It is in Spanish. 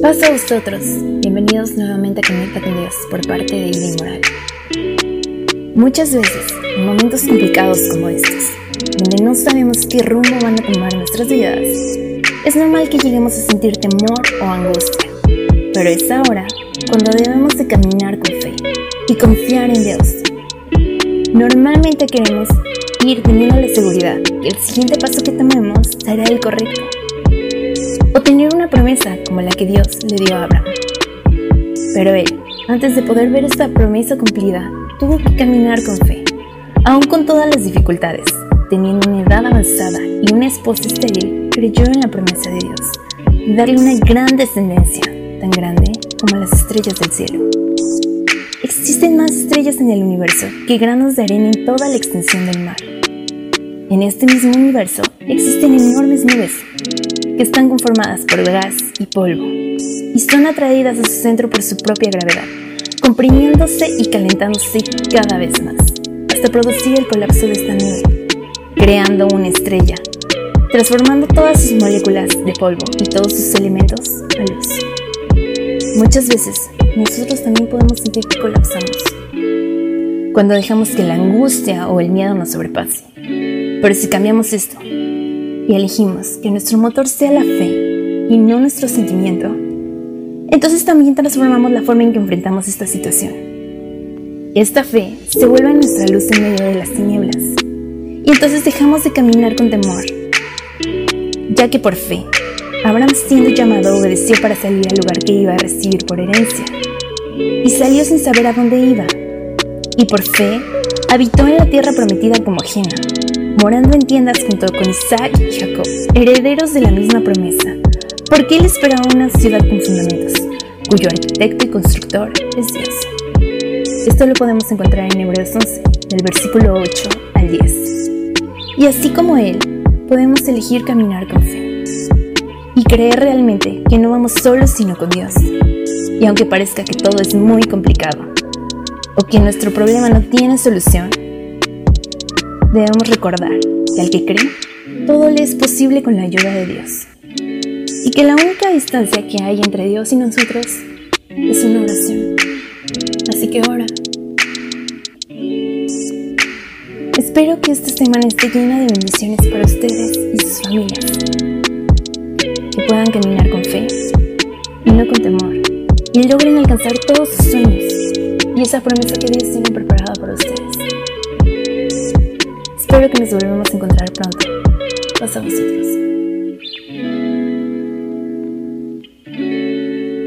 Paz a vosotros. Bienvenidos nuevamente a Conecta con Dios por parte de Ida Moral. Muchas veces, en momentos complicados como estos, donde no sabemos qué rumbo van a tomar nuestras vidas, es normal que lleguemos a sentir temor o angustia. Pero es ahora cuando debemos de caminar con fe y confiar en Dios. Normalmente queremos ir teniendo la seguridad que el siguiente paso que tomemos será el correcto o tener una promesa como la que Dios le dio a Abraham. Pero él, antes de poder ver esta promesa cumplida, tuvo que caminar con fe, aun con todas las dificultades. Teniendo una edad avanzada y una esposa estéril, creyó en la promesa de Dios darle una gran descendencia, tan grande como las estrellas del cielo. Existen más estrellas en el universo que granos de arena en toda la extensión del mar. En este mismo universo existen enormes nubes que están conformadas por gas y polvo y son atraídas a su centro por su propia gravedad, comprimiéndose y calentándose cada vez más, hasta producir el colapso de esta nube, creando una estrella, transformando todas sus moléculas de polvo y todos sus elementos a luz. Muchas veces nosotros también podemos sentir que colapsamos cuando dejamos que la angustia o el miedo nos sobrepase. Pero si cambiamos esto y elegimos que nuestro motor sea la fe y no nuestro sentimiento, entonces también transformamos la forma en que enfrentamos esta situación. Esta fe se vuelve nuestra luz en medio de las tinieblas y entonces dejamos de caminar con temor, ya que por fe, Abraham siendo llamado obedeció para salir al lugar que iba a recibir por herencia y salió sin saber a dónde iba y por fe habitó en la tierra prometida como ajena morando en tiendas junto con Isaac y Jacob, herederos de la misma promesa, porque él esperaba una ciudad con fundamentos, cuyo arquitecto y constructor es Dios. Esto lo podemos encontrar en Hebreos 11, del versículo 8 al 10. Y así como él, podemos elegir caminar con fe y creer realmente que no vamos solos sino con Dios. Y aunque parezca que todo es muy complicado o que nuestro problema no tiene solución, debemos recordar que al que cree, todo le es posible con la ayuda de Dios. Y que la única distancia que hay entre Dios y nosotros es una oración. Así que ora. Espero que esta semana esté llena de bendiciones para ustedes y sus familias. Que puedan caminar con fe y no con temor. Y logren alcanzar todos sus sueños y esa promesa que Dios tiene preparada para ustedes. Espero que nos volvamos a encontrar pronto. Paz a vosotros.